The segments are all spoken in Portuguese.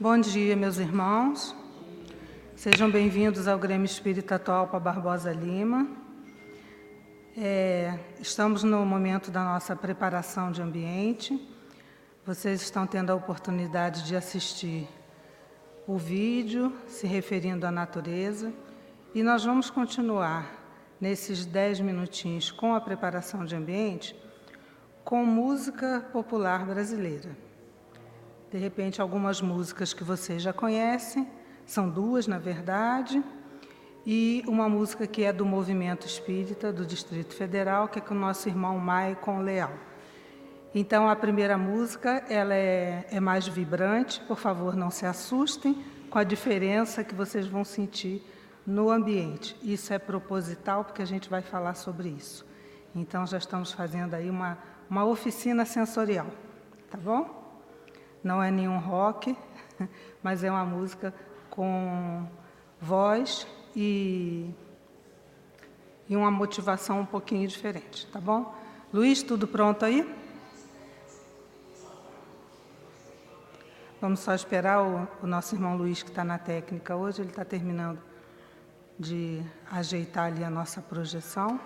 Bom dia, meus irmãos. Sejam bem-vindos ao Grêmio Espírita Atual Barbosa Lima. É, estamos no momento da nossa preparação de ambiente. Vocês estão tendo a oportunidade de assistir o vídeo se referindo à natureza e nós vamos continuar nesses dez minutinhos com a preparação de ambiente com música popular brasileira. De repente, algumas músicas que vocês já conhecem, são duas, na verdade, e uma música que é do Movimento Espírita do Distrito Federal, que é com o nosso irmão Maicon Leal. Então, a primeira música ela é, é mais vibrante, por favor, não se assustem com a diferença que vocês vão sentir no ambiente. Isso é proposital, porque a gente vai falar sobre isso. Então, já estamos fazendo aí uma uma oficina sensorial, tá bom? Não é nenhum rock, mas é uma música com voz e, e uma motivação um pouquinho diferente, tá bom? Luiz, tudo pronto aí? Vamos só esperar o, o nosso irmão Luiz, que está na técnica hoje, ele está terminando de ajeitar ali a nossa projeção.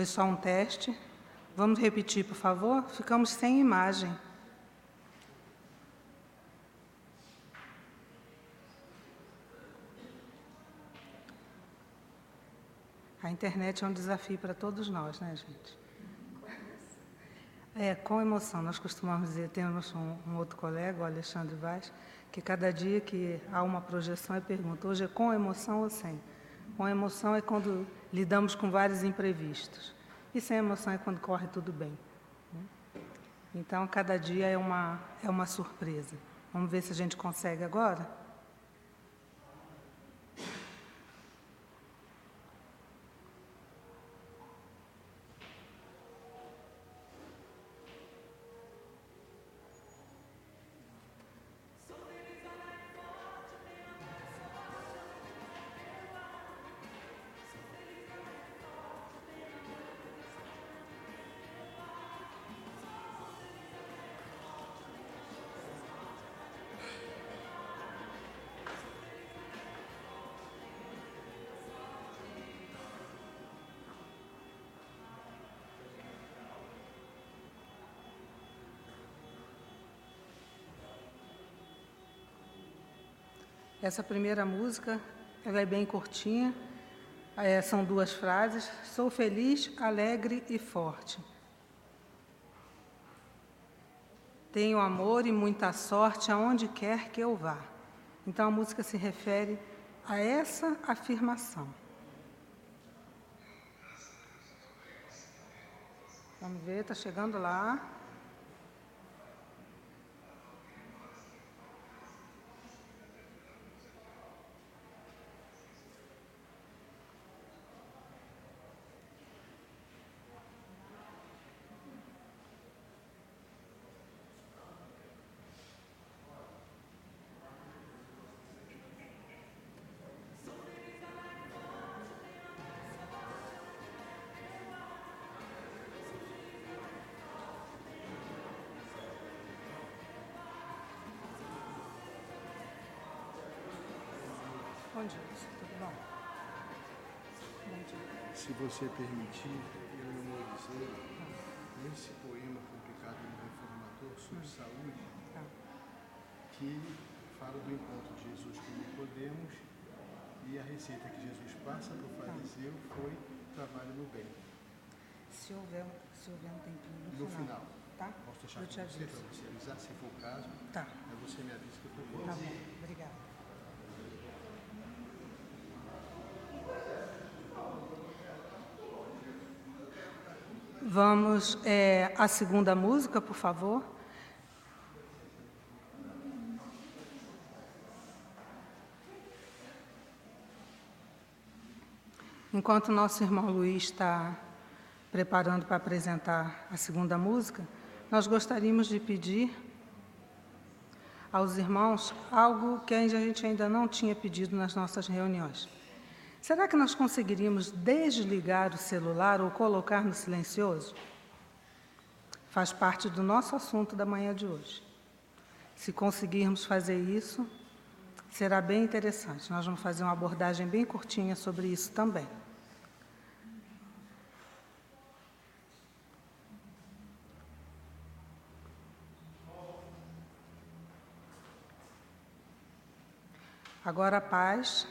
Foi só um teste. Vamos repetir, por favor? Ficamos sem imagem. A internet é um desafio para todos nós, né, gente? É, com emoção. Nós costumamos dizer, temos um, um, outro colega, o Alexandre Vaz, que cada dia que há uma projeção, ele pergunta, hoje é com emoção ou sem? Com emoção é quando lidamos com vários imprevistos. E sem emoção é quando corre tudo bem. Né? Então, cada dia é uma, é uma surpresa. Vamos ver se a gente consegue agora? Essa primeira música ela é bem curtinha, é, são duas frases. Sou feliz, alegre e forte. Tenho amor e muita sorte aonde quer que eu vá. Então a música se refere a essa afirmação. Vamos ver, está chegando lá. Bom dia, tudo bom? Bom dia. Se você permitir, eu memorizei esse poema publicado no Reformador sobre hum. saúde, tá. que fala do encontro de Jesus com Nicodemos e a receita que Jesus passa para o tá. fariseu foi trabalho no bem. Se houver, se houver um tempinho no, no final. final. Tá? Posso deixar para você, para você avisar, se for o caso. Tá. Aí você me avisa que eu estou Tá bom, Vamos é, à segunda música, por favor. Enquanto nosso irmão Luiz está preparando para apresentar a segunda música, nós gostaríamos de pedir aos irmãos algo que a gente ainda não tinha pedido nas nossas reuniões. Será que nós conseguiríamos desligar o celular ou colocar no silencioso? Faz parte do nosso assunto da manhã de hoje. Se conseguirmos fazer isso, será bem interessante. Nós vamos fazer uma abordagem bem curtinha sobre isso também. Agora a paz.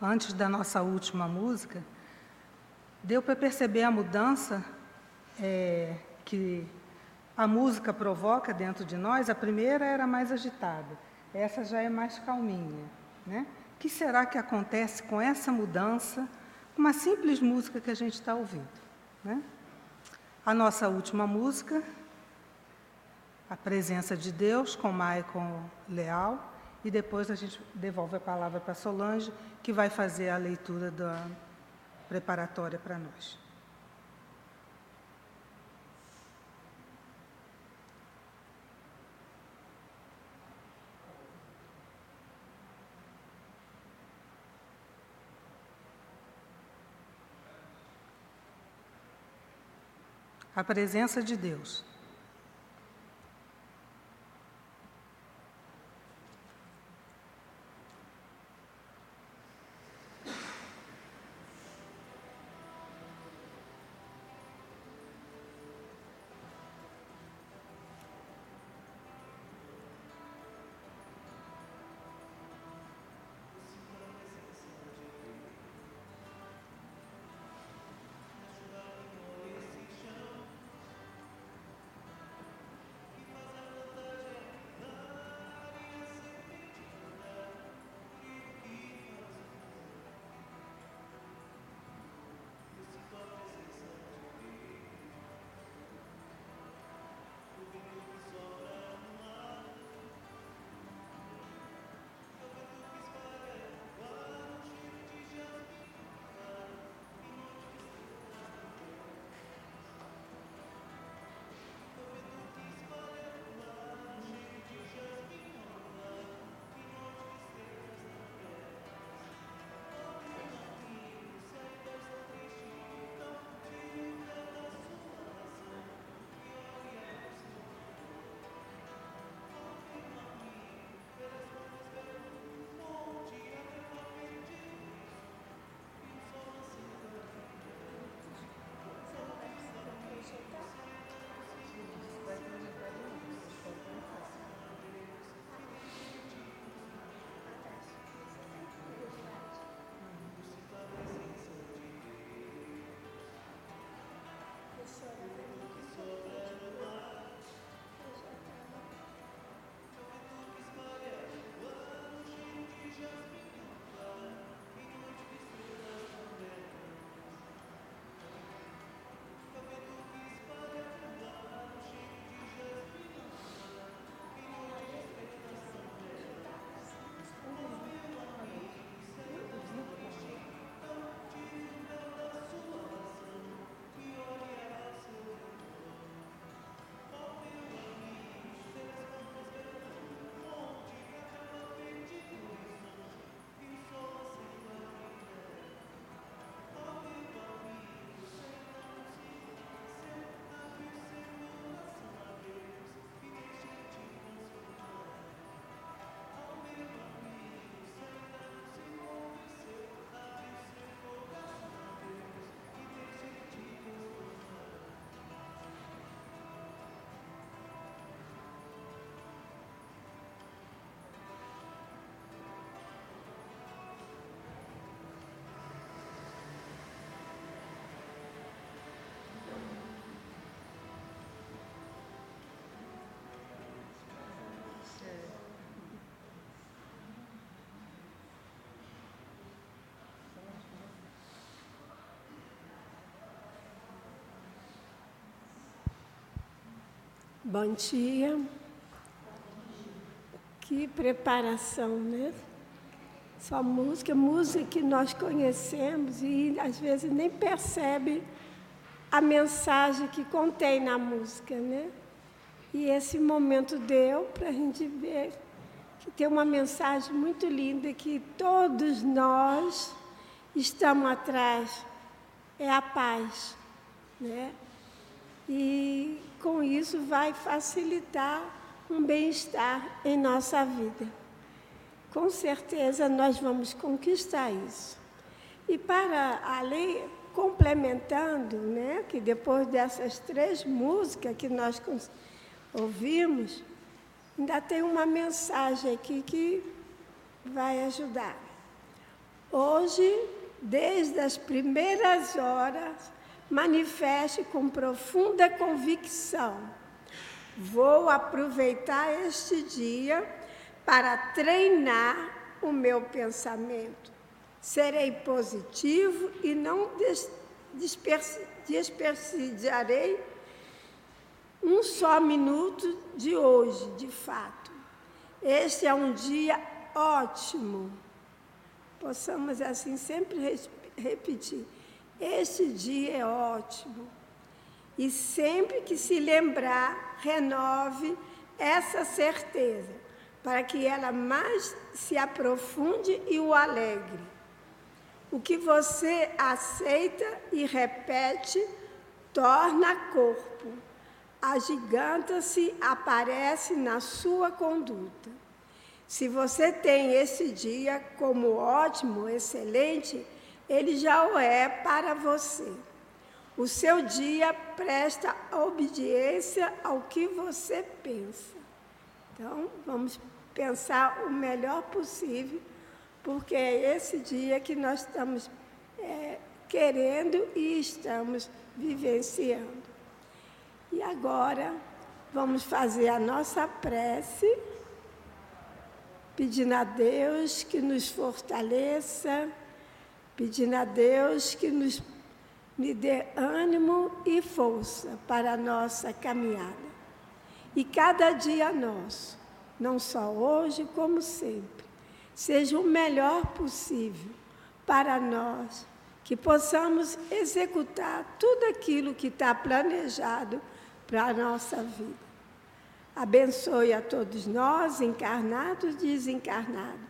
Antes da nossa última música, deu para perceber a mudança é, que a música provoca dentro de nós. A primeira era mais agitada, essa já é mais calminha. Né? O que será que acontece com essa mudança, uma simples música que a gente está ouvindo? Né? A nossa última música, A Presença de Deus, com Maicon Leal, e depois a gente devolve a palavra para Solange, que vai fazer a leitura da preparatória para nós. A presença de Deus. Bom dia. Que preparação, né? Só música, música que nós conhecemos e às vezes nem percebe a mensagem que contém na música, né? E esse momento deu para a gente ver que tem uma mensagem muito linda que todos nós estamos atrás, é a paz, né? E com isso vai facilitar um bem-estar em nossa vida. Com certeza nós vamos conquistar isso. E para além, complementando, né, que depois dessas três músicas que nós ouvimos, ainda tem uma mensagem aqui que vai ajudar. Hoje, desde as primeiras horas, manifeste com profunda convicção: vou aproveitar este dia para treinar o meu pensamento. Serei positivo e não desperdiçarei um só minuto de hoje, de fato. Este é um dia ótimo. Possamos assim sempre repetir. Este dia é ótimo. E sempre que se lembrar, renove essa certeza, para que ela mais se aprofunde e o alegre. O que você aceita e repete torna corpo agiganta-se, aparece na sua conduta. Se você tem esse dia como ótimo, excelente, ele já o é para você. O seu dia presta obediência ao que você pensa. Então, vamos pensar o melhor possível, porque é esse dia que nós estamos é, querendo e estamos vivenciando. E agora vamos fazer a nossa prece, pedindo a Deus que nos fortaleça, pedindo a Deus que nos me dê ânimo e força para a nossa caminhada. E cada dia nosso, não só hoje, como sempre, seja o melhor possível para nós, que possamos executar tudo aquilo que está planejado para a nossa vida. Abençoe a todos nós, encarnados e desencarnados.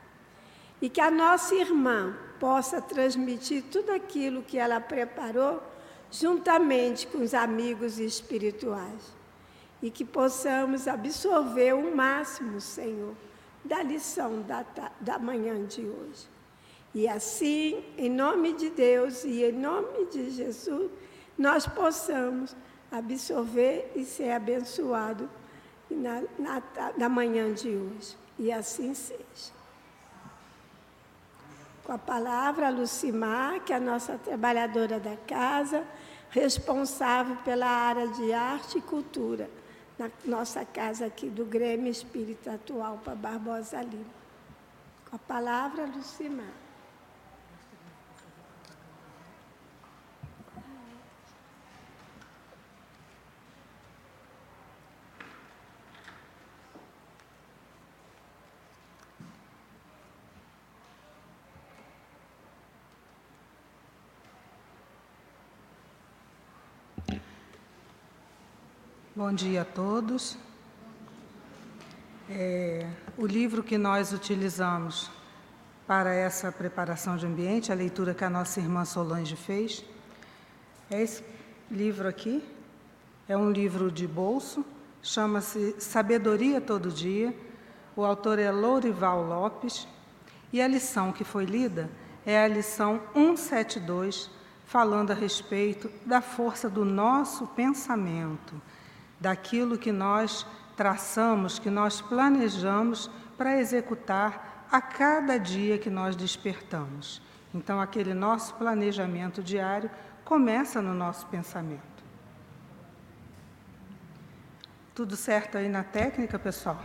E que a nossa irmã possa transmitir tudo aquilo que ela preparou, juntamente com os amigos espirituais. E que possamos absorver o máximo, Senhor, da lição da, da manhã de hoje. E assim, em nome de Deus e em nome de Jesus, nós possamos absorver e ser abençoado na, na, na manhã de hoje. E assim seja. Com a palavra, Lucimar, que é a nossa trabalhadora da casa, responsável pela área de arte e cultura, na nossa casa aqui do Grêmio Espírita Atual para Barbosa Lima. Com a palavra, Lucimar. Bom dia a todos. É, o livro que nós utilizamos para essa preparação de ambiente, a leitura que a nossa irmã Solange fez, é esse livro aqui. É um livro de bolso, chama-se Sabedoria Todo Dia. O autor é Lourival Lopes. E a lição que foi lida é a lição 172, falando a respeito da força do nosso pensamento daquilo que nós traçamos, que nós planejamos para executar a cada dia que nós despertamos. Então, aquele nosso planejamento diário começa no nosso pensamento. Tudo certo aí na técnica, pessoal?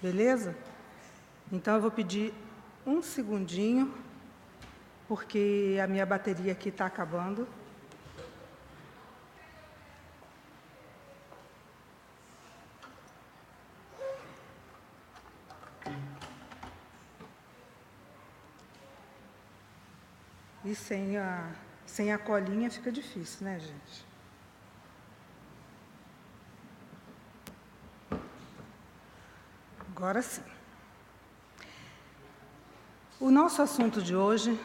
Beleza? Então, eu vou pedir um segundinho, porque a minha bateria aqui está acabando. E sem a, sem a colinha fica difícil, né, gente? Agora sim. O nosso assunto de hoje,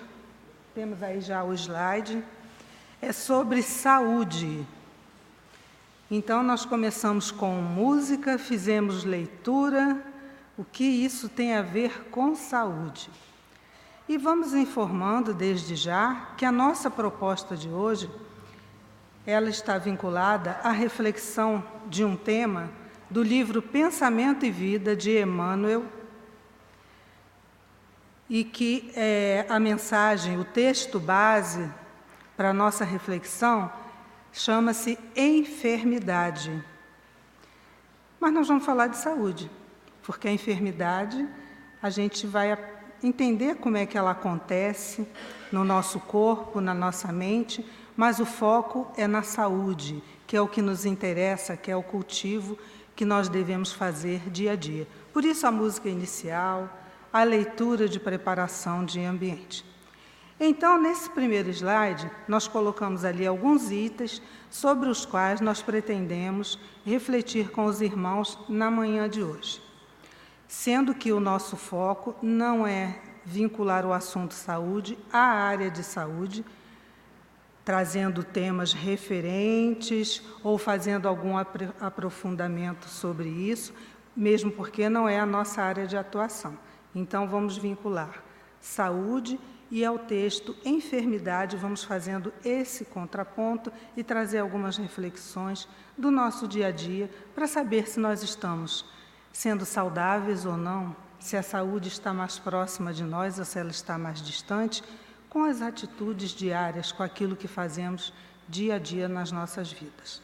temos aí já o slide, é sobre saúde. Então, nós começamos com música, fizemos leitura, o que isso tem a ver com saúde. E vamos informando desde já que a nossa proposta de hoje ela está vinculada à reflexão de um tema do livro Pensamento e Vida de Emmanuel. e que é, a mensagem, o texto base para a nossa reflexão chama-se enfermidade. Mas nós vamos falar de saúde, porque a enfermidade a gente vai entender como é que ela acontece no nosso corpo, na nossa mente, mas o foco é na saúde, que é o que nos interessa, que é o cultivo que nós devemos fazer dia a dia. Por isso a música inicial, a leitura de preparação de ambiente. Então, nesse primeiro slide, nós colocamos ali alguns itens sobre os quais nós pretendemos refletir com os irmãos na manhã de hoje. Sendo que o nosso foco não é vincular o assunto saúde à área de saúde, trazendo temas referentes ou fazendo algum aprofundamento sobre isso, mesmo porque não é a nossa área de atuação. Então, vamos vincular saúde e ao texto enfermidade, vamos fazendo esse contraponto e trazer algumas reflexões do nosso dia a dia para saber se nós estamos sendo saudáveis ou não, se a saúde está mais próxima de nós ou se ela está mais distante, com as atitudes diárias, com aquilo que fazemos dia a dia nas nossas vidas.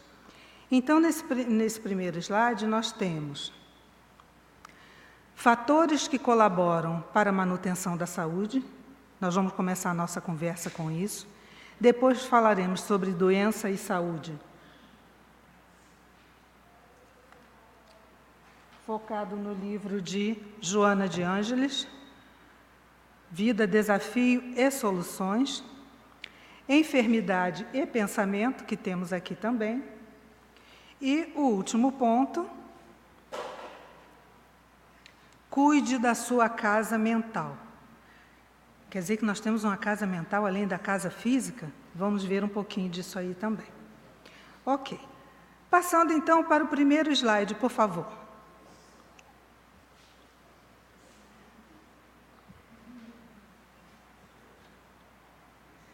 Então, nesse, nesse primeiro slide, nós temos fatores que colaboram para a manutenção da saúde. Nós vamos começar a nossa conversa com isso. Depois falaremos sobre doença e saúde. Focado no livro de Joana de Ângeles, Vida, desafio e soluções, enfermidade e pensamento, que temos aqui também. E o último ponto, cuide da sua casa mental. Quer dizer que nós temos uma casa mental além da casa física? Vamos ver um pouquinho disso aí também. Ok. Passando então para o primeiro slide, por favor.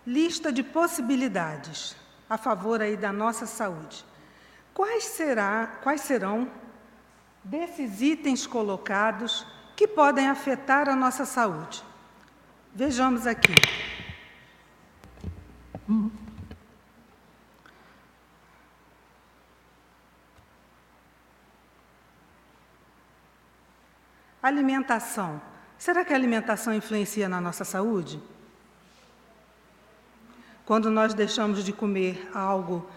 Lista de possibilidades a favor aí da nossa saúde. Quais, será, quais serão desses itens colocados que podem afetar a nossa saúde? Vejamos aqui. Alimentação. Será que a alimentação influencia na nossa saúde? Quando nós deixamos de comer algo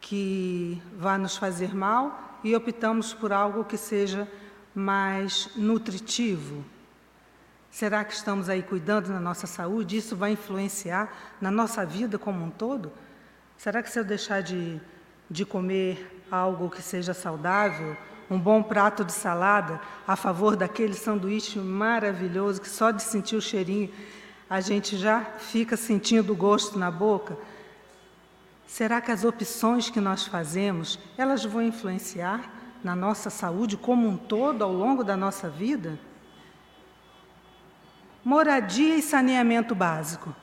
que vai nos fazer mal e optamos por algo que seja mais nutritivo. Será que estamos aí cuidando da nossa saúde? Isso vai influenciar na nossa vida como um todo? Será que se eu deixar de, de comer algo que seja saudável, um bom prato de salada, a favor daquele sanduíche maravilhoso que só de sentir o cheirinho a gente já fica sentindo o gosto na boca? Será que as opções que nós fazemos, elas vão influenciar na nossa saúde como um todo ao longo da nossa vida? Moradia e saneamento básico.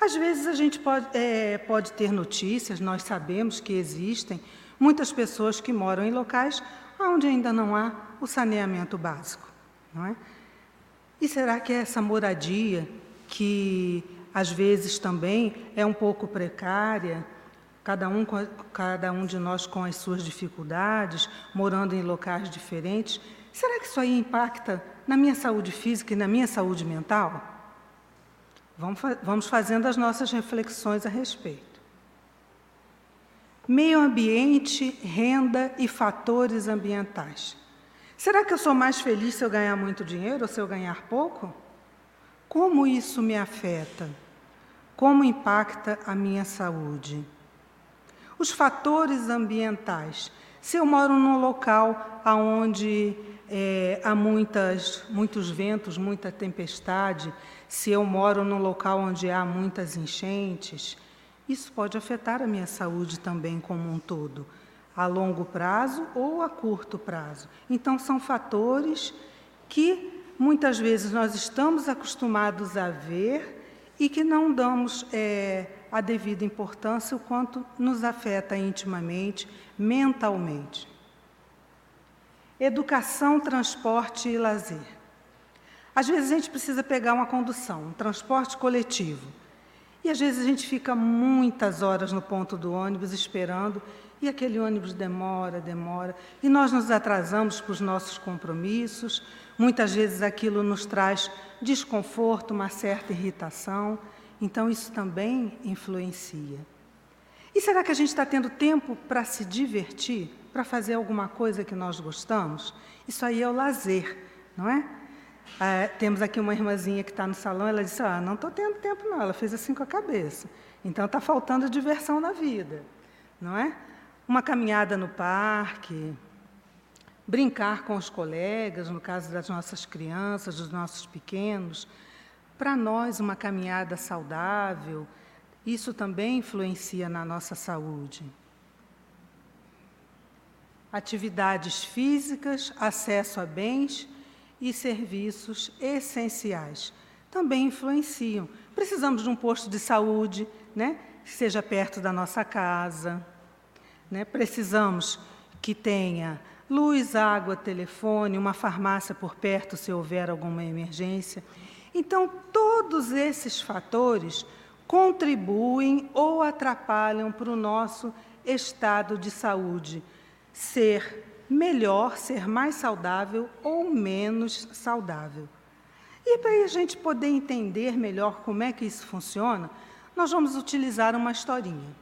Às vezes a gente pode, é, pode ter notícias, nós sabemos que existem muitas pessoas que moram em locais onde ainda não há o saneamento básico. Não é? E será que essa moradia que às vezes também é um pouco precária, cada um, cada um de nós com as suas dificuldades, morando em locais diferentes. Será que isso aí impacta na minha saúde física e na minha saúde mental? Vamos, vamos fazendo as nossas reflexões a respeito. Meio ambiente, renda e fatores ambientais. Será que eu sou mais feliz se eu ganhar muito dinheiro ou se eu ganhar pouco? Como isso me afeta? Como impacta a minha saúde? Os fatores ambientais. Se eu moro num local onde é, há muitas, muitos ventos, muita tempestade, se eu moro num local onde há muitas enchentes, isso pode afetar a minha saúde também como um todo, a longo prazo ou a curto prazo. Então, são fatores que muitas vezes nós estamos acostumados a ver e que não damos é, a devida importância o quanto nos afeta intimamente, mentalmente. Educação, transporte e lazer. Às vezes a gente precisa pegar uma condução, um transporte coletivo. E às vezes a gente fica muitas horas no ponto do ônibus esperando, e aquele ônibus demora, demora, e nós nos atrasamos para os nossos compromissos. Muitas vezes aquilo nos traz desconforto, uma certa irritação. Então isso também influencia. E será que a gente está tendo tempo para se divertir, para fazer alguma coisa que nós gostamos? Isso aí é o lazer, não é? Ah, temos aqui uma irmãzinha que está no salão, ela disse: Ah, não estou tendo tempo, não. Ela fez assim com a cabeça. Então está faltando diversão na vida, não é? Uma caminhada no parque, brincar com os colegas, no caso das nossas crianças, dos nossos pequenos. Para nós, uma caminhada saudável, isso também influencia na nossa saúde. Atividades físicas, acesso a bens e serviços essenciais também influenciam. Precisamos de um posto de saúde, né, que seja perto da nossa casa. Né? Precisamos que tenha luz, água, telefone, uma farmácia por perto se houver alguma emergência. Então, todos esses fatores contribuem ou atrapalham para o nosso estado de saúde ser melhor, ser mais saudável ou menos saudável. E para a gente poder entender melhor como é que isso funciona, nós vamos utilizar uma historinha.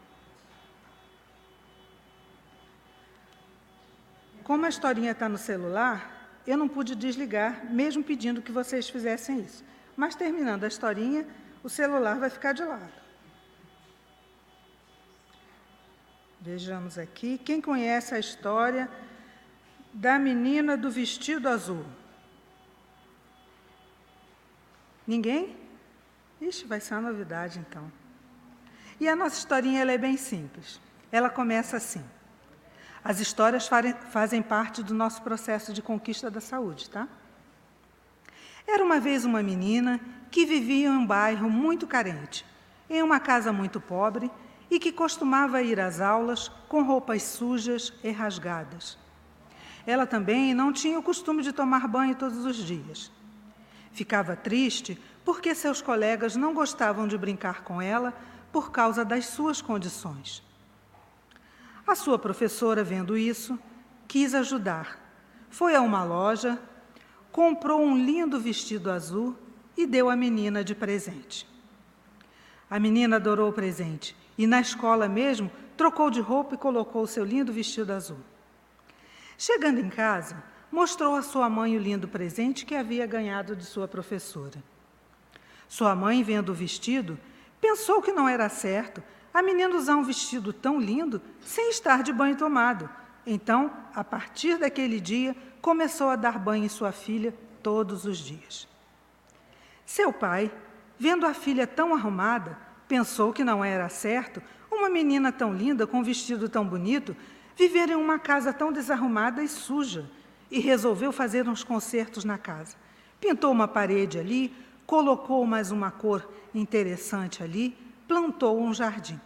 Como a historinha está no celular, eu não pude desligar, mesmo pedindo que vocês fizessem isso. Mas terminando a historinha, o celular vai ficar de lado. Vejamos aqui. Quem conhece a história da menina do vestido azul? Ninguém? Ixi, vai ser uma novidade então. E a nossa historinha é bem simples. Ela começa assim. As histórias fazem parte do nosso processo de conquista da saúde, tá? Era uma vez uma menina que vivia em um bairro muito carente, em uma casa muito pobre e que costumava ir às aulas com roupas sujas e rasgadas. Ela também não tinha o costume de tomar banho todos os dias. Ficava triste porque seus colegas não gostavam de brincar com ela por causa das suas condições. A sua professora, vendo isso, quis ajudar. Foi a uma loja, comprou um lindo vestido azul e deu à menina de presente. A menina adorou o presente e, na escola mesmo, trocou de roupa e colocou o seu lindo vestido azul. Chegando em casa, mostrou à sua mãe o lindo presente que havia ganhado de sua professora. Sua mãe, vendo o vestido, pensou que não era certo a menina usar um vestido tão lindo sem estar de banho tomado. Então, a partir daquele dia, começou a dar banho em sua filha todos os dias. Seu pai, vendo a filha tão arrumada, pensou que não era certo uma menina tão linda, com um vestido tão bonito, viver em uma casa tão desarrumada e suja, e resolveu fazer uns concertos na casa. Pintou uma parede ali, colocou mais uma cor interessante ali, plantou um jardim.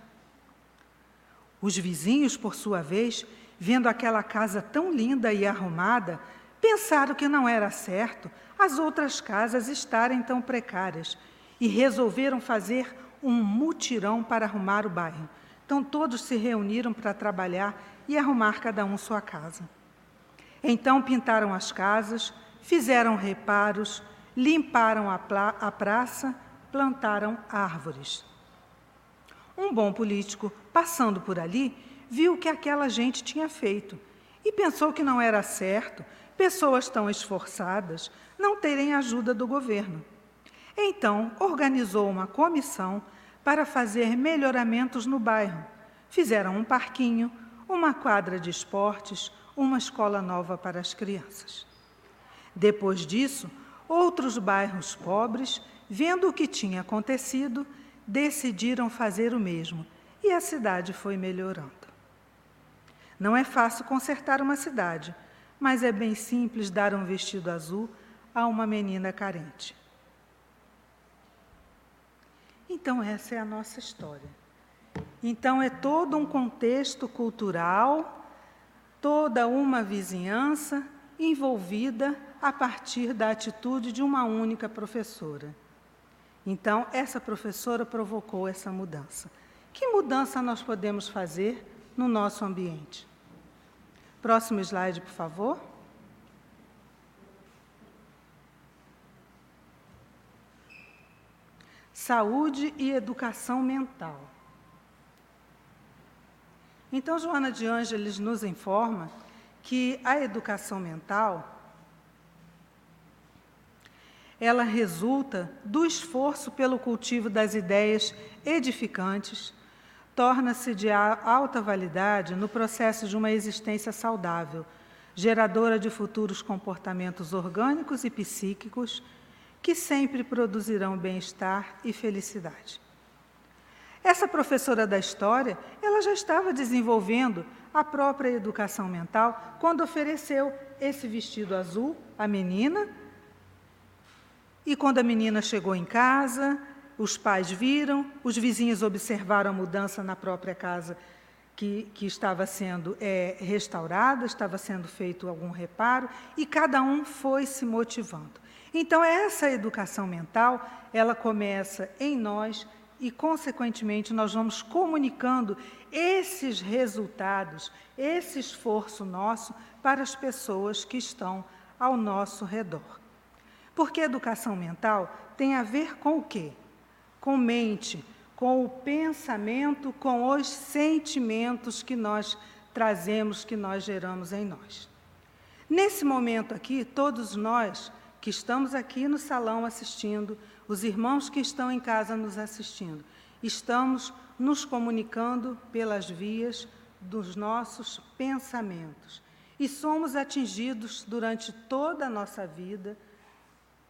Os vizinhos, por sua vez, vendo aquela casa tão linda e arrumada, pensaram que não era certo as outras casas estarem tão precárias e resolveram fazer um mutirão para arrumar o bairro. Então todos se reuniram para trabalhar e arrumar cada um sua casa. Então pintaram as casas, fizeram reparos, limparam a, a praça, plantaram árvores. Um bom político, passando por ali, viu o que aquela gente tinha feito e pensou que não era certo pessoas tão esforçadas não terem ajuda do governo. Então, organizou uma comissão para fazer melhoramentos no bairro. Fizeram um parquinho, uma quadra de esportes, uma escola nova para as crianças. Depois disso, outros bairros pobres, vendo o que tinha acontecido, decidiram fazer o mesmo e a cidade foi melhorando. Não é fácil consertar uma cidade, mas é bem simples dar um vestido azul a uma menina carente. Então, essa é a nossa história. Então, é todo um contexto cultural, toda uma vizinhança envolvida a partir da atitude de uma única professora. Então, essa professora provocou essa mudança. Que mudança nós podemos fazer no nosso ambiente? Próximo slide, por favor. Saúde e educação mental. Então, Joana de Ângeles nos informa que a educação mental ela resulta do esforço pelo cultivo das ideias edificantes, torna-se de alta validade no processo de uma existência saudável, geradora de futuros comportamentos orgânicos e psíquicos que sempre produzirão bem-estar e felicidade. Essa professora da história, ela já estava desenvolvendo a própria educação mental quando ofereceu esse vestido azul à menina. E quando a menina chegou em casa, os pais viram, os vizinhos observaram a mudança na própria casa que, que estava sendo é, restaurada, estava sendo feito algum reparo, e cada um foi se motivando. Então, essa educação mental, ela começa em nós e, consequentemente, nós vamos comunicando esses resultados, esse esforço nosso para as pessoas que estão ao nosso redor. Porque educação mental tem a ver com o quê? Com mente, com o pensamento, com os sentimentos que nós trazemos, que nós geramos em nós. Nesse momento aqui, todos nós que estamos aqui no salão assistindo, os irmãos que estão em casa nos assistindo. Estamos nos comunicando pelas vias dos nossos pensamentos. E somos atingidos durante toda a nossa vida,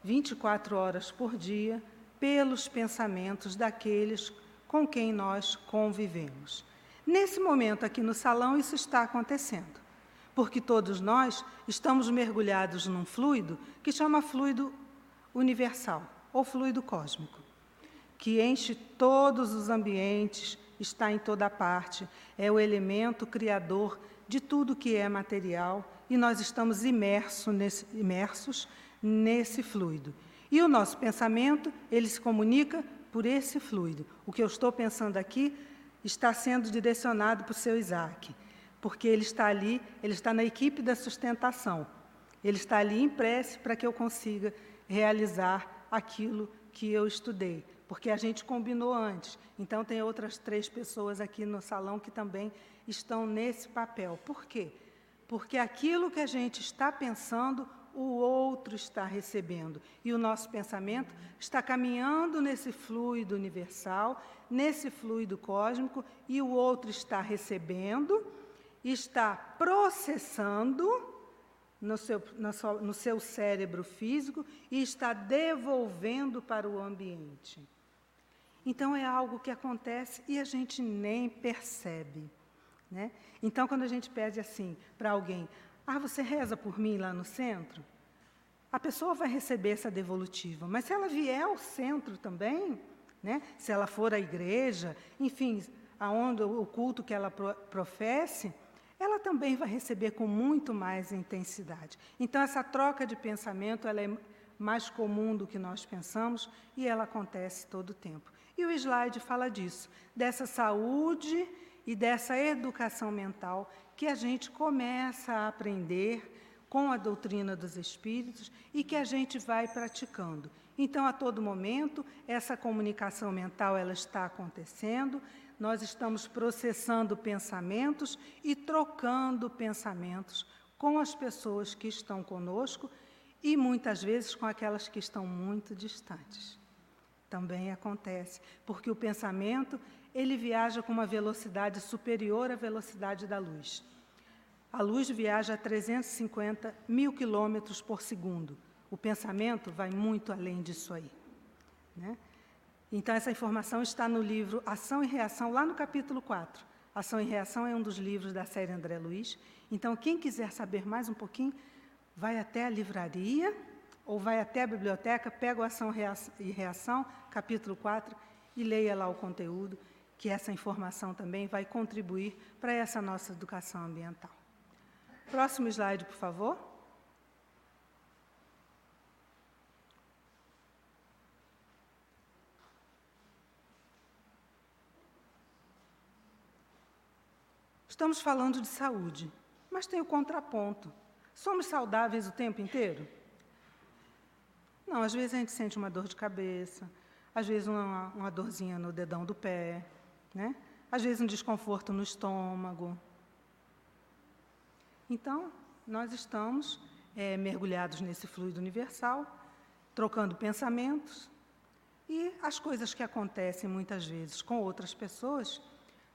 24 horas por dia, pelos pensamentos daqueles com quem nós convivemos. Nesse momento aqui no salão, isso está acontecendo, porque todos nós estamos mergulhados num fluido que chama fluido universal ou fluido cósmico, que enche todos os ambientes, está em toda parte, é o elemento criador de tudo que é material e nós estamos imersos nesse, imersos nesse fluido. E o nosso pensamento, ele se comunica por esse fluido. O que eu estou pensando aqui está sendo direcionado para o seu Isaac, porque ele está ali, ele está na equipe da sustentação. Ele está ali em prece para que eu consiga realizar aquilo que eu estudei, porque a gente combinou antes. Então, tem outras três pessoas aqui no salão que também estão nesse papel. Por quê? Porque aquilo que a gente está pensando, o outro está recebendo. E o nosso pensamento está caminhando nesse fluido universal, nesse fluido cósmico, e o outro está recebendo, está processando no seu, no seu cérebro físico e está devolvendo para o ambiente. Então, é algo que acontece e a gente nem percebe. Né? Então, quando a gente pede assim para alguém, ah, você reza por mim lá no centro? A pessoa vai receber essa devolutiva, mas se ela vier ao centro também, né? se ela for à igreja, enfim, aonde o culto que ela professe, ela também vai receber com muito mais intensidade. Então, essa troca de pensamento ela é mais comum do que nós pensamos e ela acontece todo o tempo. E o slide fala disso, dessa saúde e dessa educação mental que a gente começa a aprender com a doutrina dos espíritos e que a gente vai praticando. Então, a todo momento, essa comunicação mental ela está acontecendo, nós estamos processando pensamentos e trocando pensamentos com as pessoas que estão conosco e muitas vezes com aquelas que estão muito distantes. Também acontece, porque o pensamento ele viaja com uma velocidade superior à velocidade da luz. A luz viaja a 350 mil quilômetros por segundo. O pensamento vai muito além disso aí. Né? Então, essa informação está no livro Ação e Reação, lá no capítulo 4. Ação e Reação é um dos livros da série André Luiz. Então, quem quiser saber mais um pouquinho, vai até a livraria ou vai até a biblioteca, pega o Ação e Reação, capítulo 4, e leia lá o conteúdo, que essa informação também vai contribuir para essa nossa educação ambiental. Próximo slide, por favor. Estamos falando de saúde, mas tem o contraponto. Somos saudáveis o tempo inteiro? Não, às vezes a gente sente uma dor de cabeça, às vezes uma, uma dorzinha no dedão do pé, né? às vezes um desconforto no estômago, então, nós estamos é, mergulhados nesse fluido universal, trocando pensamentos, e as coisas que acontecem muitas vezes com outras pessoas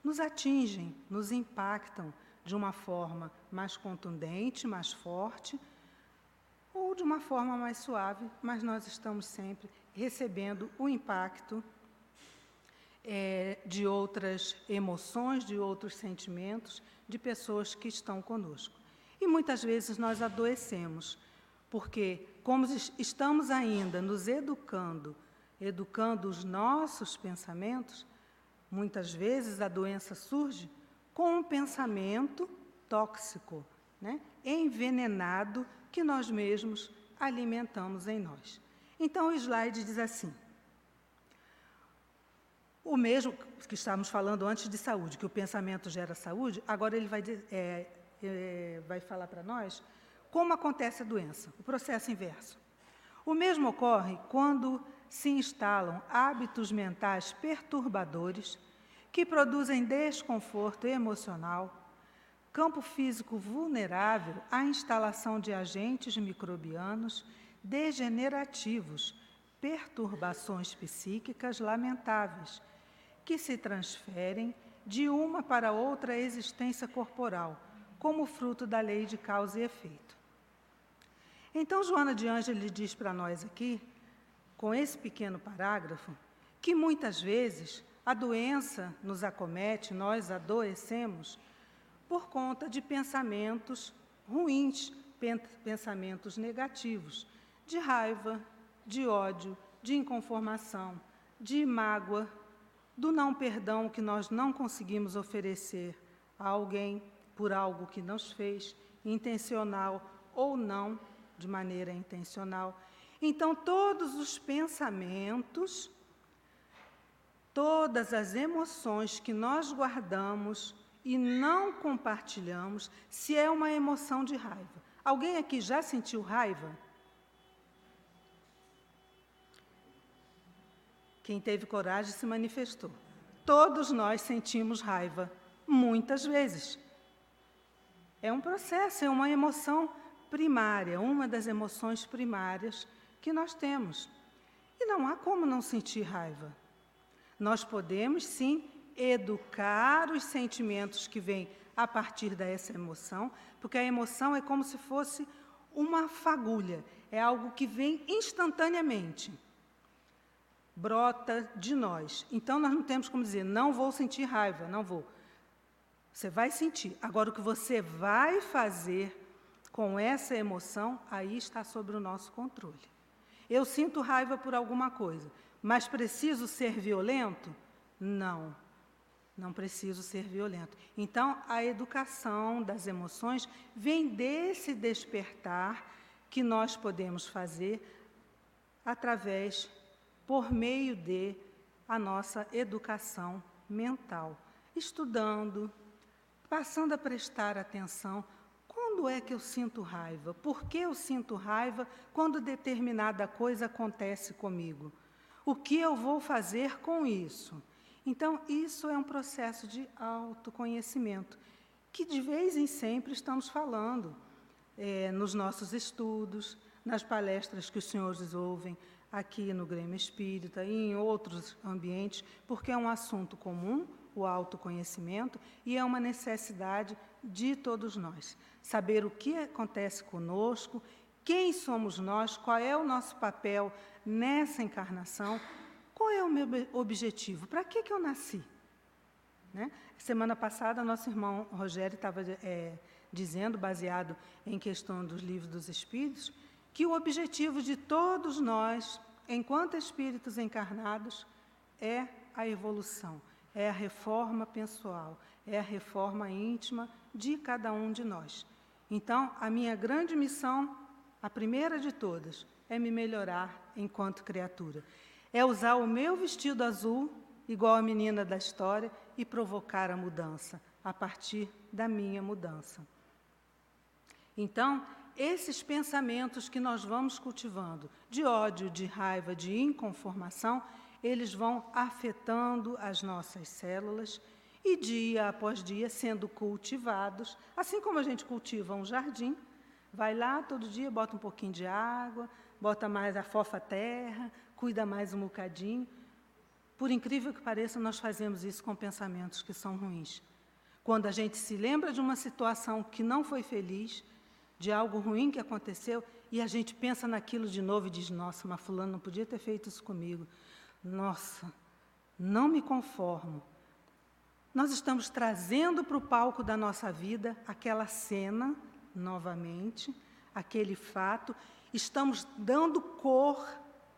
nos atingem, nos impactam de uma forma mais contundente, mais forte, ou de uma forma mais suave, mas nós estamos sempre recebendo o impacto é, de outras emoções, de outros sentimentos, de pessoas que estão conosco. E muitas vezes nós adoecemos, porque, como estamos ainda nos educando educando os nossos pensamentos, muitas vezes a doença surge com um pensamento tóxico, né? envenenado, que nós mesmos alimentamos em nós. Então, o slide diz assim: o mesmo que estávamos falando antes de saúde, que o pensamento gera saúde, agora ele vai, é, é, vai falar para nós como acontece a doença, o processo inverso. O mesmo ocorre quando se instalam hábitos mentais perturbadores que produzem desconforto emocional, campo físico vulnerável à instalação de agentes microbianos degenerativos, perturbações psíquicas lamentáveis, que se transferem de uma para outra existência corporal, como fruto da lei de causa e efeito. Então, Joana de Ângeles diz para nós aqui com esse pequeno parágrafo que muitas vezes a doença nos acomete, nós adoecemos por conta de pensamentos ruins, pensamentos negativos, de raiva, de ódio, de inconformação, de mágoa, do não perdão que nós não conseguimos oferecer a alguém por algo que nos fez, intencional ou não, de maneira intencional. Então, todos os pensamentos, todas as emoções que nós guardamos e não compartilhamos, se é uma emoção de raiva. Alguém aqui já sentiu raiva? Quem teve coragem se manifestou. Todos nós sentimos raiva, muitas vezes. É um processo, é uma emoção primária, uma das emoções primárias que nós temos. E não há como não sentir raiva. Nós podemos sim educar os sentimentos que vêm a partir dessa emoção, porque a emoção é como se fosse uma fagulha, é algo que vem instantaneamente, brota de nós. Então nós não temos como dizer, não vou sentir raiva, não vou. Você vai sentir. Agora, o que você vai fazer com essa emoção, aí está sobre o nosso controle. Eu sinto raiva por alguma coisa, mas preciso ser violento? Não, não preciso ser violento. Então, a educação das emoções vem desse despertar que nós podemos fazer através, por meio de a nossa educação mental, estudando, passando a prestar atenção quando é que eu sinto raiva? Por que eu sinto raiva quando determinada coisa acontece comigo? O que eu vou fazer com isso? Então, isso é um processo de autoconhecimento, que de vez em sempre estamos falando é, nos nossos estudos, nas palestras que os senhores ouvem aqui no Grêmio Espírita e em outros ambientes, porque é um assunto comum, o autoconhecimento, e é uma necessidade de todos nós. Saber o que acontece conosco, quem somos nós, qual é o nosso papel nessa encarnação, qual é o meu objetivo, para que, que eu nasci. Né? Semana passada, nosso irmão Rogério estava é, dizendo, baseado em questão dos livros dos Espíritos, que o objetivo de todos nós, enquanto espíritos encarnados, é a evolução é a reforma pessoal, é a reforma íntima de cada um de nós. Então, a minha grande missão, a primeira de todas, é me melhorar enquanto criatura. É usar o meu vestido azul, igual a menina da história, e provocar a mudança a partir da minha mudança. Então, esses pensamentos que nós vamos cultivando, de ódio, de raiva, de inconformação, eles vão afetando as nossas células e dia após dia sendo cultivados, assim como a gente cultiva um jardim, vai lá todo dia, bota um pouquinho de água, bota mais a fofa terra, cuida mais um bocadinho. Por incrível que pareça, nós fazemos isso com pensamentos que são ruins. Quando a gente se lembra de uma situação que não foi feliz, de algo ruim que aconteceu, e a gente pensa naquilo de novo e diz: Nossa, mas Fulano não podia ter feito isso comigo. Nossa, não me conformo. Nós estamos trazendo para o palco da nossa vida aquela cena novamente, aquele fato, estamos dando cor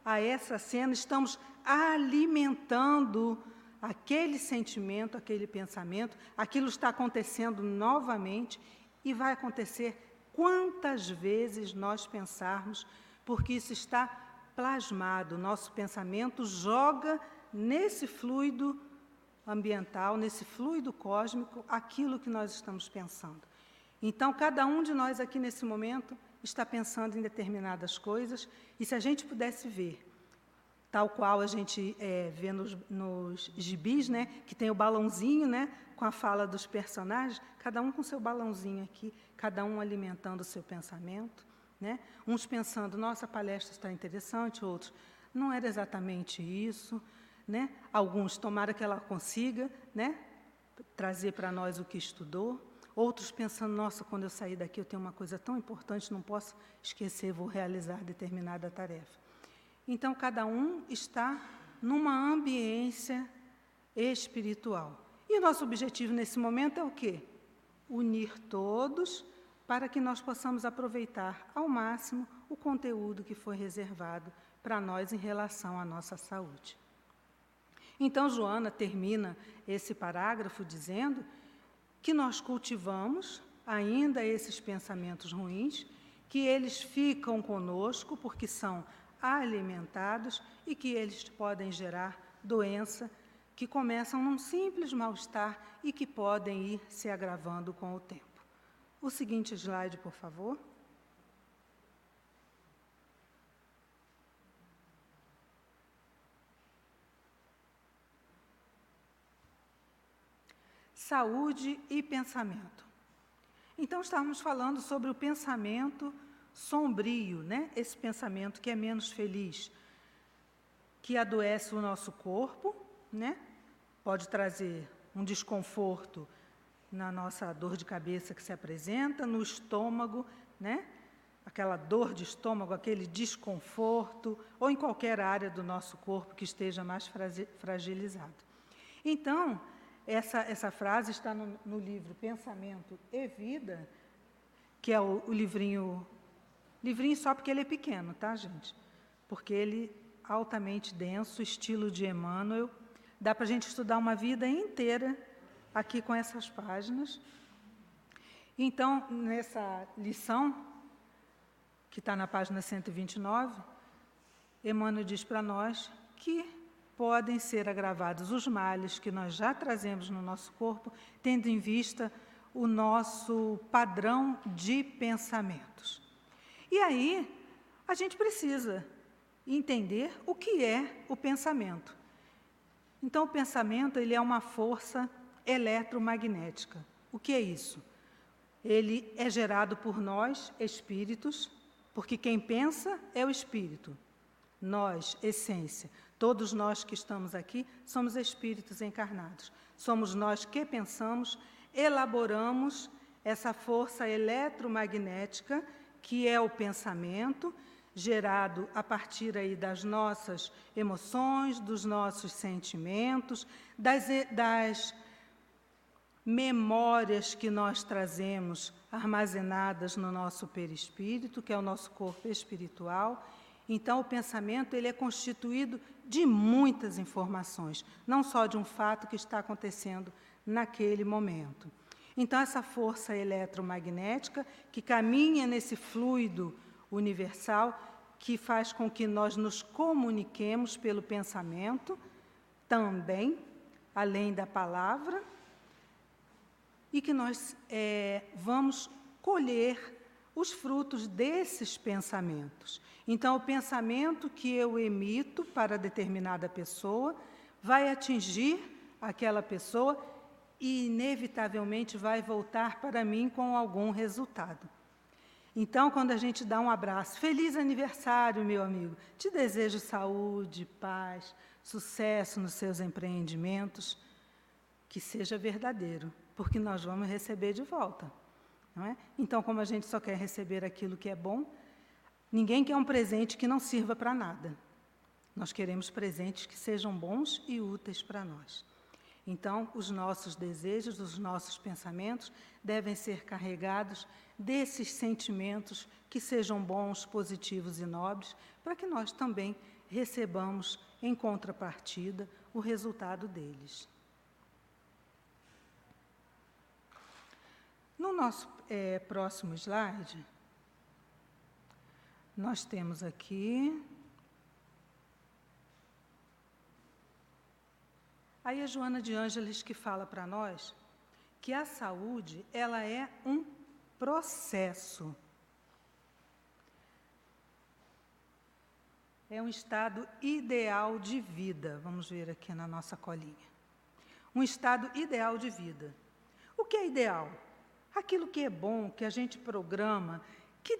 a essa cena, estamos alimentando aquele sentimento, aquele pensamento, aquilo está acontecendo novamente e vai acontecer quantas vezes nós pensarmos, porque isso está plasmado, nosso pensamento joga nesse fluido ambiental, nesse fluido cósmico, aquilo que nós estamos pensando. Então, cada um de nós aqui nesse momento está pensando em determinadas coisas, e se a gente pudesse ver, tal qual a gente é, vê nos, nos gibis, né, que tem o balãozinho né, com a fala dos personagens, cada um com seu balãozinho aqui, cada um alimentando o seu pensamento. Né? Uns pensando, nossa, a palestra está interessante, outros, não era exatamente isso. Né? Alguns, tomara que ela consiga né, trazer para nós o que estudou. Outros pensando, nossa, quando eu sair daqui eu tenho uma coisa tão importante, não posso esquecer, vou realizar determinada tarefa. Então, cada um está numa ambiência espiritual. E o nosso objetivo nesse momento é o quê? Unir todos para que nós possamos aproveitar ao máximo o conteúdo que foi reservado para nós em relação à nossa saúde. Então, Joana termina esse parágrafo dizendo que nós cultivamos ainda esses pensamentos ruins, que eles ficam conosco porque são alimentados e que eles podem gerar doença que começam num simples mal-estar e que podem ir se agravando com o tempo. O seguinte slide, por favor. saúde e pensamento. Então, estávamos falando sobre o pensamento sombrio, né? esse pensamento que é menos feliz, que adoece o nosso corpo, né? pode trazer um desconforto na nossa dor de cabeça que se apresenta, no estômago, né? aquela dor de estômago, aquele desconforto, ou em qualquer área do nosso corpo que esteja mais fragilizado. Então, essa, essa frase está no, no livro Pensamento e Vida, que é o, o livrinho, livrinho só porque ele é pequeno, tá, gente? Porque ele altamente denso, estilo de Emmanuel. Dá para a gente estudar uma vida inteira aqui com essas páginas. Então, nessa lição, que está na página 129, Emmanuel diz para nós que podem ser agravados os males que nós já trazemos no nosso corpo, tendo em vista o nosso padrão de pensamentos. E aí, a gente precisa entender o que é o pensamento. Então, o pensamento ele é uma força eletromagnética. O que é isso? Ele é gerado por nós, espíritos, porque quem pensa é o espírito. Nós, essência, todos nós que estamos aqui, somos espíritos encarnados. Somos nós que pensamos, elaboramos essa força eletromagnética que é o pensamento, gerado a partir aí das nossas emoções, dos nossos sentimentos, das, das memórias que nós trazemos armazenadas no nosso perispírito, que é o nosso corpo espiritual, então, o pensamento ele é constituído de muitas informações, não só de um fato que está acontecendo naquele momento. Então, essa força eletromagnética que caminha nesse fluido universal, que faz com que nós nos comuniquemos pelo pensamento, também além da palavra e que nós é, vamos colher os frutos desses pensamentos. Então, o pensamento que eu emito para determinada pessoa vai atingir aquela pessoa e, inevitavelmente, vai voltar para mim com algum resultado. Então, quando a gente dá um abraço, feliz aniversário, meu amigo, te desejo saúde, paz, sucesso nos seus empreendimentos, que seja verdadeiro, porque nós vamos receber de volta. É? Então, como a gente só quer receber aquilo que é bom, ninguém quer um presente que não sirva para nada. Nós queremos presentes que sejam bons e úteis para nós. Então, os nossos desejos, os nossos pensamentos devem ser carregados desses sentimentos que sejam bons, positivos e nobres, para que nós também recebamos, em contrapartida, o resultado deles. No nosso é, próximo slide, nós temos aqui. Aí a Joana de Ângeles que fala para nós que a saúde ela é um processo. É um estado ideal de vida. Vamos ver aqui na nossa colinha. Um estado ideal de vida. O que é ideal? Aquilo que é bom, que a gente programa, que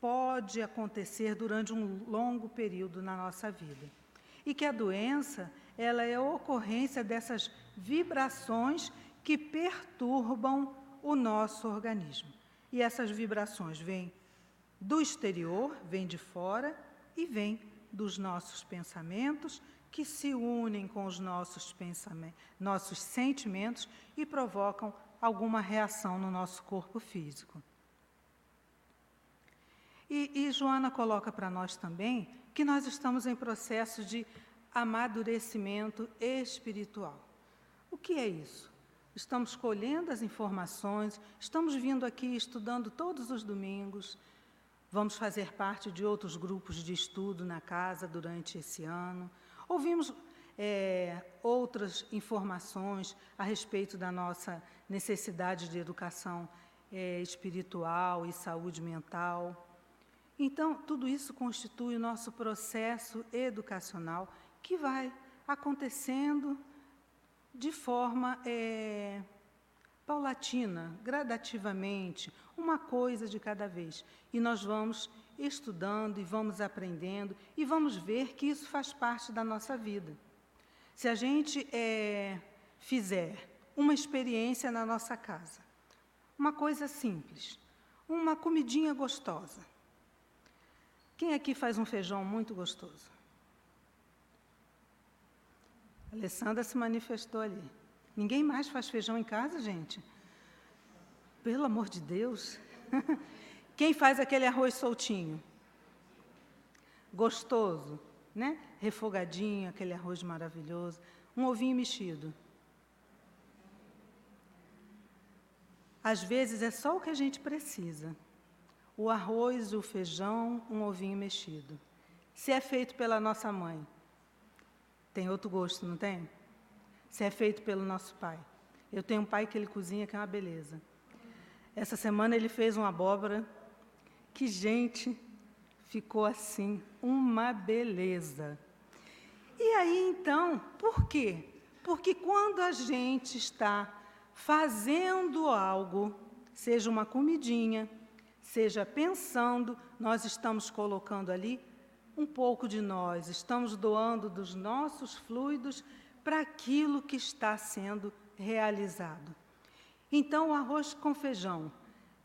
pode acontecer durante um longo período na nossa vida. E que a doença, ela é a ocorrência dessas vibrações que perturbam o nosso organismo. E essas vibrações vêm do exterior, vêm de fora e vêm dos nossos pensamentos, que se unem com os nossos nossos sentimentos e provocam alguma reação no nosso corpo físico. E, e Joana coloca para nós também que nós estamos em processo de amadurecimento espiritual. O que é isso? Estamos colhendo as informações, estamos vindo aqui estudando todos os domingos, vamos fazer parte de outros grupos de estudo na casa durante esse ano. Ouvimos é, outras informações a respeito da nossa necessidade de educação é, espiritual e saúde mental. Então, tudo isso constitui o nosso processo educacional que vai acontecendo de forma é, paulatina, gradativamente, uma coisa de cada vez. E nós vamos estudando e vamos aprendendo e vamos ver que isso faz parte da nossa vida. Se a gente é, fizer uma experiência na nossa casa, uma coisa simples, uma comidinha gostosa. Quem aqui faz um feijão muito gostoso? A Alessandra se manifestou ali. Ninguém mais faz feijão em casa, gente? Pelo amor de Deus. Quem faz aquele arroz soltinho? Gostoso, né? Refogadinho, aquele arroz maravilhoso. Um ovinho mexido. Às vezes é só o que a gente precisa. O arroz, o feijão, um ovinho mexido. Se é feito pela nossa mãe, tem outro gosto, não tem? Se é feito pelo nosso pai. Eu tenho um pai que ele cozinha que é uma beleza. Essa semana ele fez uma abóbora que, gente, ficou assim, uma beleza. E aí então, por quê? Porque quando a gente está fazendo algo, seja uma comidinha, seja pensando, nós estamos colocando ali um pouco de nós, estamos doando dos nossos fluidos para aquilo que está sendo realizado. Então, o arroz com feijão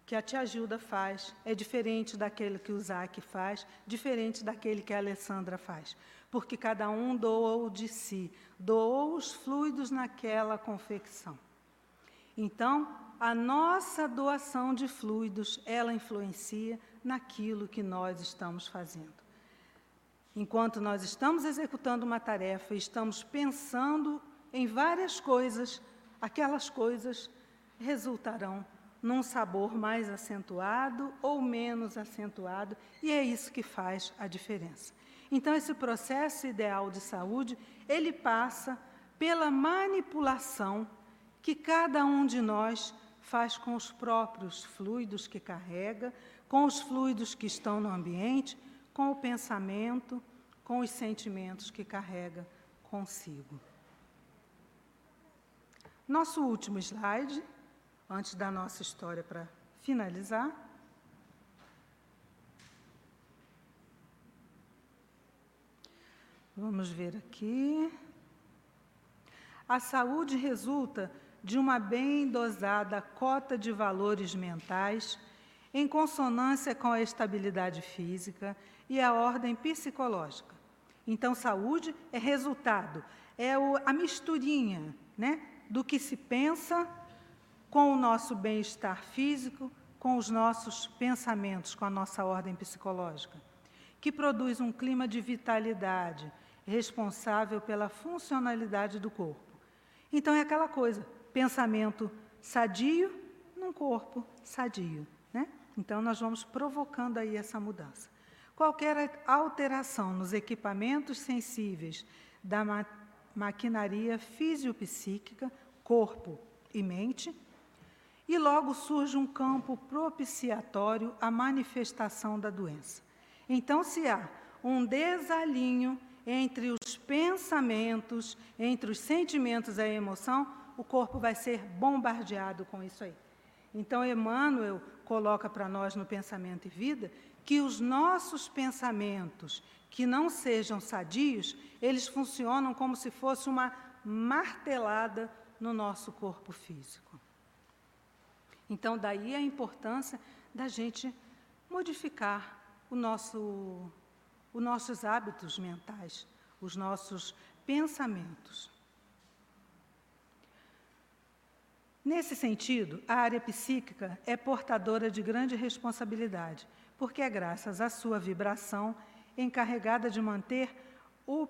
que a tia Gilda faz é diferente daquele que o Zac faz, diferente daquele que a Alessandra faz, porque cada um doou de si, doou os fluidos naquela confecção. Então, a nossa doação de fluidos, ela influencia naquilo que nós estamos fazendo. Enquanto nós estamos executando uma tarefa e estamos pensando em várias coisas, aquelas coisas resultarão num sabor mais acentuado ou menos acentuado, e é isso que faz a diferença. Então esse processo ideal de saúde, ele passa pela manipulação que cada um de nós faz com os próprios fluidos que carrega, com os fluidos que estão no ambiente, com o pensamento, com os sentimentos que carrega consigo. Nosso último slide, antes da nossa história para finalizar. Vamos ver aqui. A saúde resulta de uma bem dosada cota de valores mentais, em consonância com a estabilidade física e a ordem psicológica. Então, saúde é resultado, é o, a misturinha né, do que se pensa com o nosso bem-estar físico, com os nossos pensamentos, com a nossa ordem psicológica, que produz um clima de vitalidade responsável pela funcionalidade do corpo. Então é aquela coisa, pensamento sadio num corpo sadio. Né? Então nós vamos provocando aí essa mudança. Qualquer alteração nos equipamentos sensíveis da ma maquinaria fisiopsíquica, corpo e mente, e logo surge um campo propiciatório à manifestação da doença. Então, se há um desalinho entre os pensamentos, entre os sentimentos e a emoção, o corpo vai ser bombardeado com isso aí. Então, Emmanuel coloca para nós no Pensamento e Vida que os nossos pensamentos que não sejam sadios, eles funcionam como se fosse uma martelada no nosso corpo físico. Então, daí a importância da gente modificar o nosso os nossos hábitos mentais, os nossos pensamentos. Nesse sentido, a área psíquica é portadora de grande responsabilidade, porque é graças à sua vibração encarregada de manter o,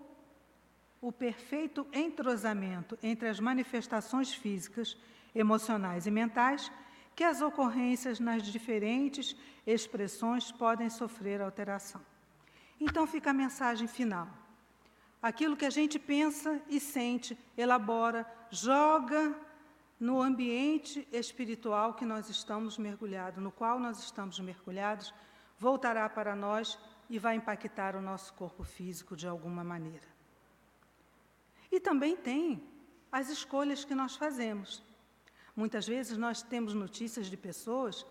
o perfeito entrosamento entre as manifestações físicas, emocionais e mentais que as ocorrências nas diferentes expressões podem sofrer alteração. Então fica a mensagem final. Aquilo que a gente pensa e sente, elabora, joga no ambiente espiritual que nós estamos mergulhados, no qual nós estamos mergulhados, voltará para nós e vai impactar o nosso corpo físico de alguma maneira. E também tem as escolhas que nós fazemos. Muitas vezes nós temos notícias de pessoas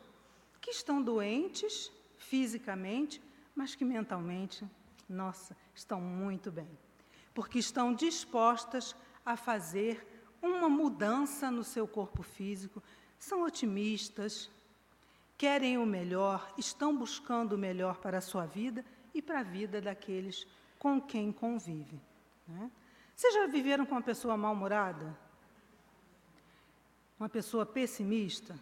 que estão doentes fisicamente, mas que mentalmente, nossa, estão muito bem, porque estão dispostas a fazer uma mudança no seu corpo físico, são otimistas, querem o melhor, estão buscando o melhor para a sua vida e para a vida daqueles com quem convive. Né? Vocês já viveram com uma pessoa mal-humorada? Uma pessoa pessimista?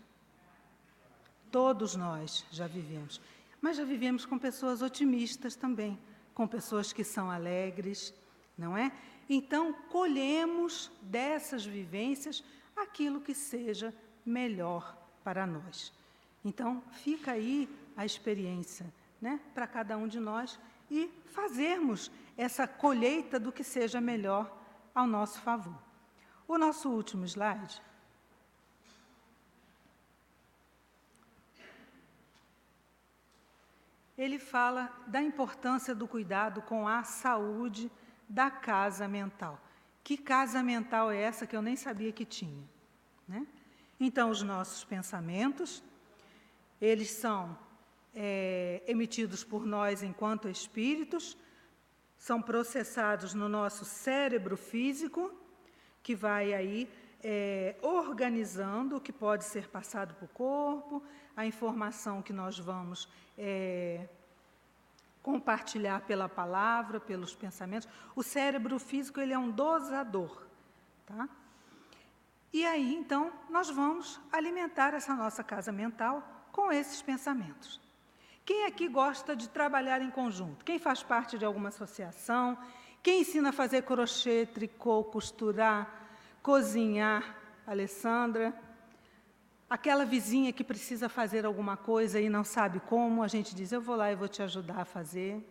Todos nós já vivemos mas já vivemos com pessoas otimistas também, com pessoas que são alegres, não é? Então, colhemos dessas vivências aquilo que seja melhor para nós. Então, fica aí a experiência né, para cada um de nós e fazermos essa colheita do que seja melhor ao nosso favor. O nosso último slide. ele fala da importância do cuidado com a saúde da casa mental. Que casa mental é essa que eu nem sabia que tinha? Né? Então, os nossos pensamentos, eles são é, emitidos por nós enquanto espíritos, são processados no nosso cérebro físico, que vai aí é, organizando o que pode ser passado para o corpo, a informação que nós vamos é, compartilhar pela palavra, pelos pensamentos. O cérebro físico ele é um dosador, tá? E aí, então, nós vamos alimentar essa nossa casa mental com esses pensamentos. Quem aqui gosta de trabalhar em conjunto? Quem faz parte de alguma associação? Quem ensina a fazer crochê, tricô, costurar? cozinhar, Alessandra. Aquela vizinha que precisa fazer alguma coisa e não sabe como, a gente diz: Eu vou lá e vou te ajudar a fazer.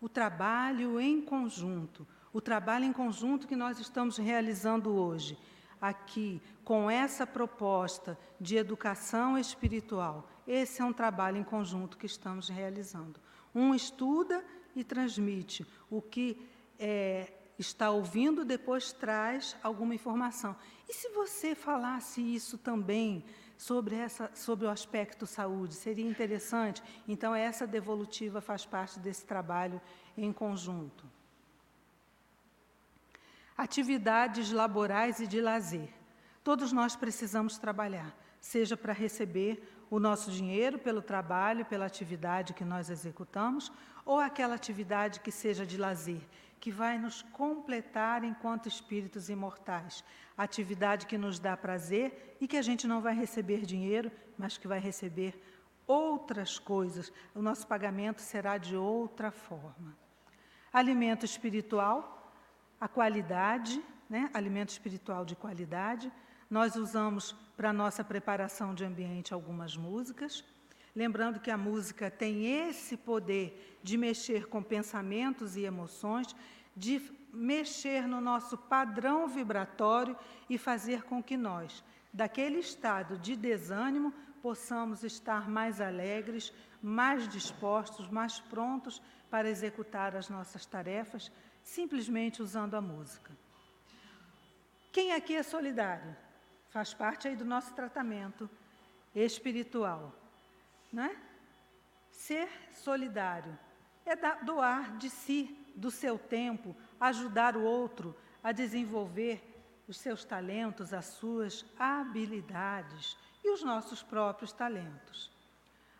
O trabalho em conjunto, O trabalho em conjunto que nós estamos realizando hoje, aqui, com essa proposta de educação espiritual, esse é um trabalho em conjunto que estamos realizando. Um estuda e transmite o que é, está ouvindo, depois traz alguma informação. E se você falasse isso também sobre, essa, sobre o aspecto saúde, seria interessante? Então, essa devolutiva faz parte desse trabalho em conjunto. Atividades laborais e de lazer. Todos nós precisamos trabalhar, seja para receber o nosso dinheiro pelo trabalho, pela atividade que nós executamos, ou aquela atividade que seja de lazer, que vai nos completar enquanto espíritos imortais. Atividade que nos dá prazer e que a gente não vai receber dinheiro, mas que vai receber outras coisas. O nosso pagamento será de outra forma. Alimento espiritual, a qualidade, né? alimento espiritual de qualidade. Nós usamos para nossa preparação de ambiente algumas músicas. Lembrando que a música tem esse poder de mexer com pensamentos e emoções, de mexer no nosso padrão vibratório e fazer com que nós, daquele estado de desânimo, possamos estar mais alegres, mais dispostos, mais prontos para executar as nossas tarefas, simplesmente usando a música. Quem aqui é solidário? Faz parte aí do nosso tratamento espiritual. Né? Ser solidário é doar de si, do seu tempo, ajudar o outro a desenvolver os seus talentos, as suas habilidades e os nossos próprios talentos.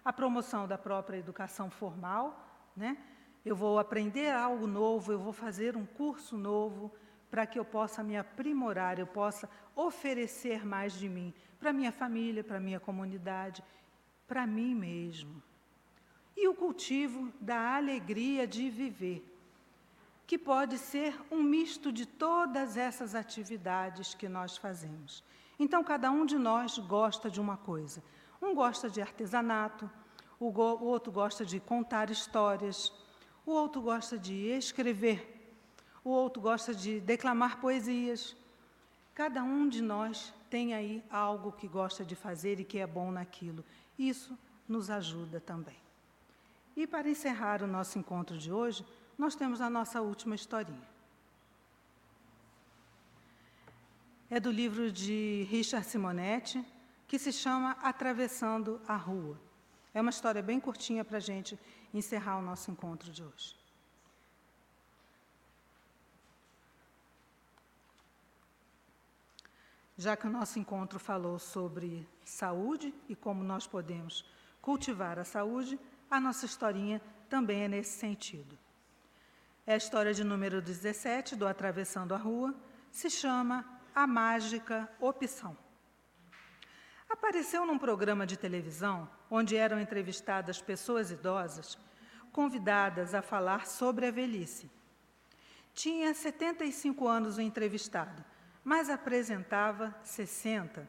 A promoção da própria educação formal, né? Eu vou aprender algo novo, eu vou fazer um curso novo para que eu possa me aprimorar, eu possa oferecer mais de mim para minha família, para minha comunidade para mim mesmo. E o cultivo da alegria de viver, que pode ser um misto de todas essas atividades que nós fazemos. Então, cada um de nós gosta de uma coisa. Um gosta de artesanato, o, o outro gosta de contar histórias, o outro gosta de escrever, o outro gosta de declamar poesias. Cada um de nós tem aí algo que gosta de fazer e que é bom naquilo. Isso nos ajuda também. E para encerrar o nosso encontro de hoje, nós temos a nossa última historinha. É do livro de Richard Simonetti, que se chama Atravessando a Rua. É uma história bem curtinha para a gente encerrar o nosso encontro de hoje. Já que o nosso encontro falou sobre saúde e como nós podemos cultivar a saúde, a nossa historinha também é nesse sentido. É a história de número 17 do Atravessando a Rua, se chama A Mágica Opção. Apareceu num programa de televisão onde eram entrevistadas pessoas idosas convidadas a falar sobre a velhice. Tinha 75 anos o entrevistado mas apresentava 60.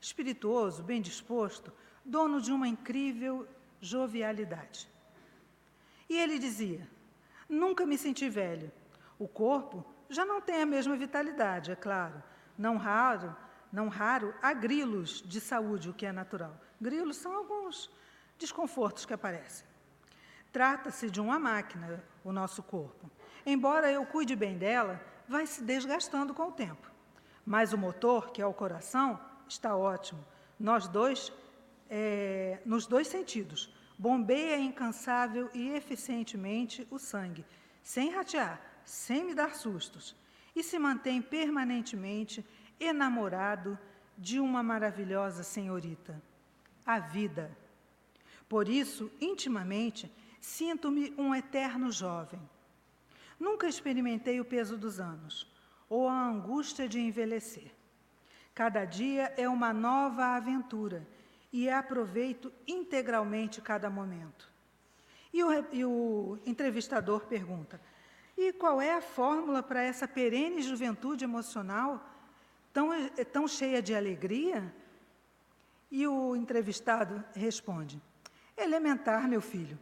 Espirituoso, bem disposto, dono de uma incrível jovialidade. E ele dizia: Nunca me senti velho. O corpo já não tem a mesma vitalidade, é claro. Não raro, não raro há grilos de saúde, o que é natural. Grilos são alguns desconfortos que aparecem. Trata-se de uma máquina, o nosso corpo. Embora eu cuide bem dela, vai se desgastando com o tempo. Mas o motor, que é o coração, está ótimo. Nós dois, é, nos dois sentidos, bombeia incansável e eficientemente o sangue, sem ratear, sem me dar sustos, e se mantém permanentemente enamorado de uma maravilhosa senhorita, a vida. Por isso, intimamente, sinto-me um eterno jovem. Nunca experimentei o peso dos anos ou a angústia de envelhecer. Cada dia é uma nova aventura e aproveito integralmente cada momento. E o, e o entrevistador pergunta: e qual é a fórmula para essa perene juventude emocional tão, tão cheia de alegria? E o entrevistado responde: Elementar, meu filho.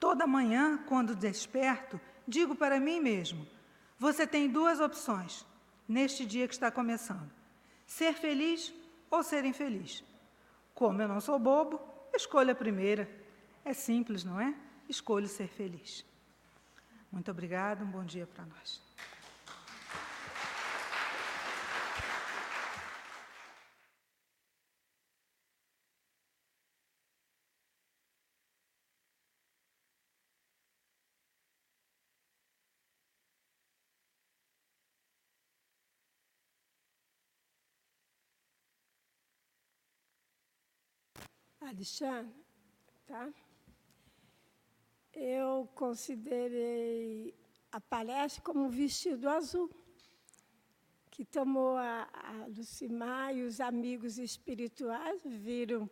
Toda manhã, quando desperto, digo para mim mesmo: Você tem duas opções neste dia que está começando: ser feliz ou ser infeliz. Como eu não sou bobo, escolha a primeira. É simples, não é? Escolho ser feliz. Muito obrigada, um bom dia para nós. Alexandre, tá? Eu considerei a palestra como vestido azul, que tomou a, a Lucimar e os amigos espirituais viram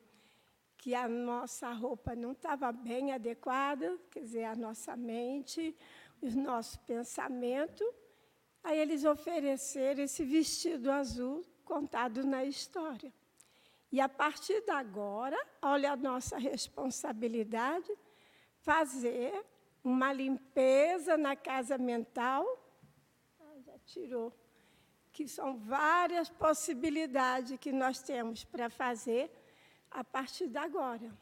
que a nossa roupa não estava bem adequada, quer dizer, a nossa mente, o nosso pensamento. Aí eles ofereceram esse vestido azul contado na história. E a partir de agora, olha a nossa responsabilidade, fazer uma limpeza na casa mental. Ah, já tirou. Que são várias possibilidades que nós temos para fazer a partir de agora.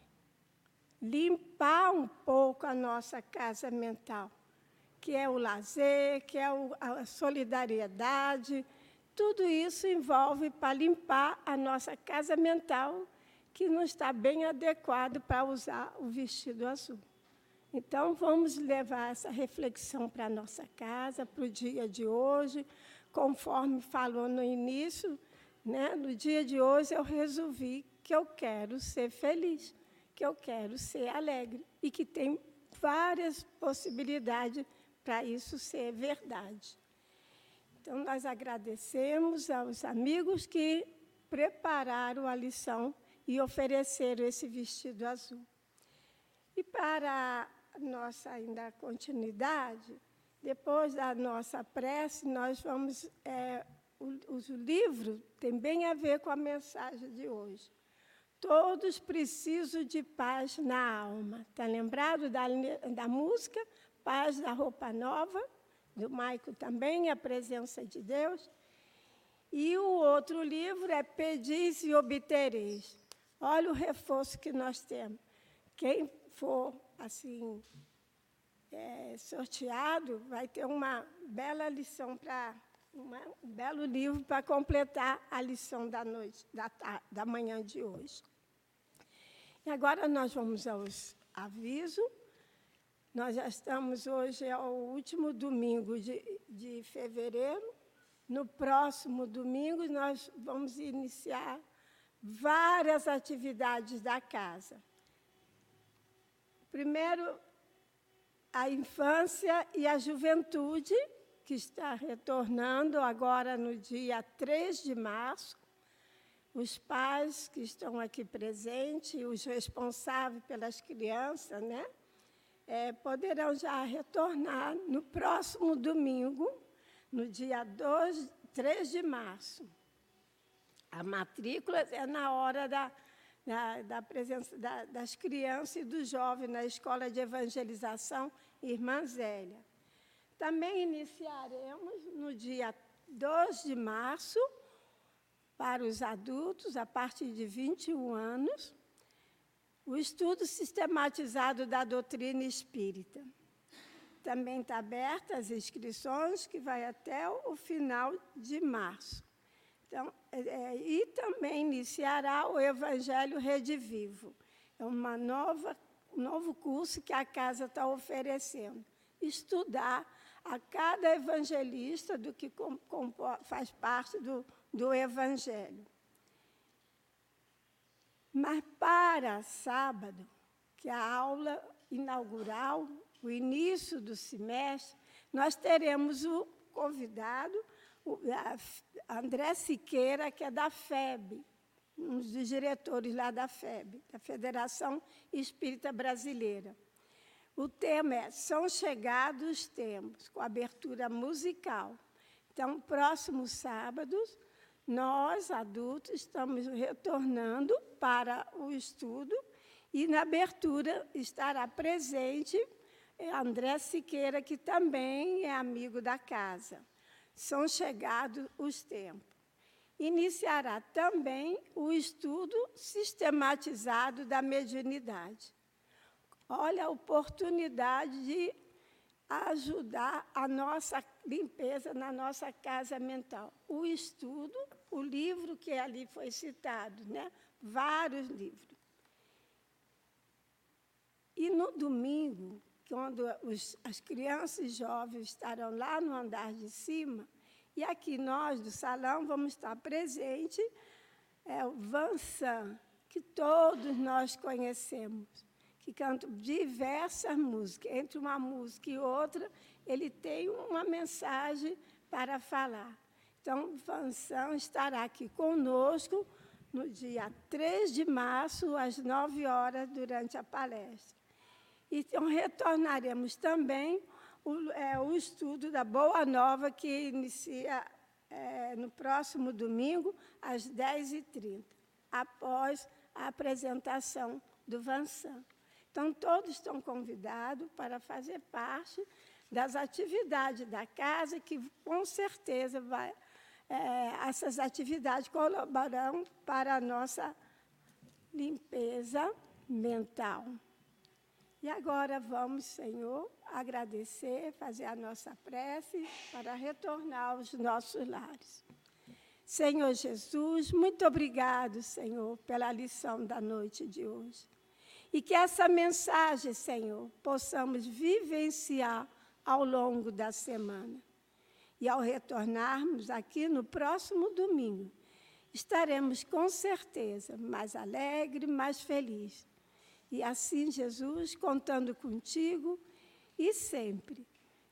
Limpar um pouco a nossa casa mental, que é o lazer, que é a solidariedade, tudo isso envolve para limpar a nossa casa mental, que não está bem adequado para usar o vestido azul. Então, vamos levar essa reflexão para a nossa casa, para o dia de hoje. Conforme falou no início, né, no dia de hoje eu resolvi que eu quero ser feliz, que eu quero ser alegre e que tem várias possibilidades para isso ser verdade. Então, nós agradecemos aos amigos que prepararam a lição e ofereceram esse vestido azul. E para nossa ainda continuidade, depois da nossa prece, nós vamos. É, o, o livro tem bem a ver com a mensagem de hoje. Todos precisam de paz na alma. Está lembrado da, da música Paz da Roupa Nova? Do Maico também, A Presença de Deus. E o outro livro é Pedis e Obtereis. Olha o reforço que nós temos. Quem for assim é, sorteado vai ter uma bela lição para um belo livro para completar a lição da noite, da, da manhã de hoje. E agora nós vamos aos avisos. Nós já estamos hoje, é o último domingo de, de fevereiro. No próximo domingo, nós vamos iniciar várias atividades da casa. Primeiro, a infância e a juventude, que está retornando agora no dia 3 de março. Os pais que estão aqui presentes, os responsáveis pelas crianças, né? É, poderão já retornar no próximo domingo, no dia 2, 3 de março. A matrícula é na hora da, da, da presença da, das crianças e dos jovens na Escola de Evangelização Irmã Zélia. Também iniciaremos no dia 2 de março, para os adultos, a partir de 21 anos, o estudo sistematizado da doutrina espírita. Também está aberta as inscrições, que vai até o final de março. Então, é, é, e também iniciará o Evangelho Redivivo. É uma nova, um novo curso que a casa está oferecendo. Estudar a cada evangelista do que com, com, faz parte do, do Evangelho. Mas para sábado, que é a aula inaugural, o início do semestre, nós teremos o convidado, o André Siqueira, que é da FEB, um dos diretores lá da FEB, da Federação Espírita Brasileira. O tema é São Chegados os Tempos, com abertura musical. Então, próximo sábado, nós, adultos, estamos retornando para o estudo e, na abertura, estará presente André Siqueira, que também é amigo da casa. São chegados os tempos. Iniciará também o estudo sistematizado da mediunidade. Olha a oportunidade de ajudar a nossa limpeza na nossa casa mental. O estudo, o livro que ali foi citado, né? vários livros. E no domingo, quando os, as crianças e jovens estarão lá no andar de cima, e aqui nós do salão vamos estar presentes, é o Vansan, que todos nós conhecemos, que canta diversas músicas. Entre uma música e outra, ele tem uma mensagem para falar. Então, Vansan estará aqui conosco no dia 3 de março, às 9 horas, durante a palestra. Então, retornaremos também o, é, o estudo da Boa Nova, que inicia é, no próximo domingo, às 10h30, após a apresentação do Vansan. Então, todos estão convidados para fazer parte das atividades da casa, que com certeza vai, é, essas atividades colaborarão para a nossa limpeza mental. E agora vamos, Senhor, agradecer, fazer a nossa prece para retornar aos nossos lares. Senhor Jesus, muito obrigado, Senhor, pela lição da noite de hoje. E que essa mensagem, Senhor, possamos vivenciar ao longo da semana. E ao retornarmos aqui no próximo domingo, estaremos com certeza mais alegre, mais feliz e assim, Jesus, contando contigo e sempre,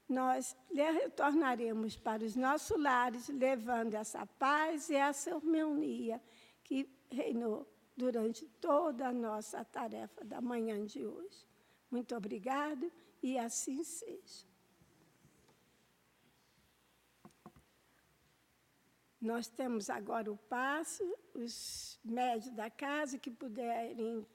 nós retornaremos para os nossos lares, levando essa paz e essa harmonia que reinou durante toda a nossa tarefa da manhã de hoje. Muito obrigado e assim seja. Nós temos agora o passo, os médios da casa que puderem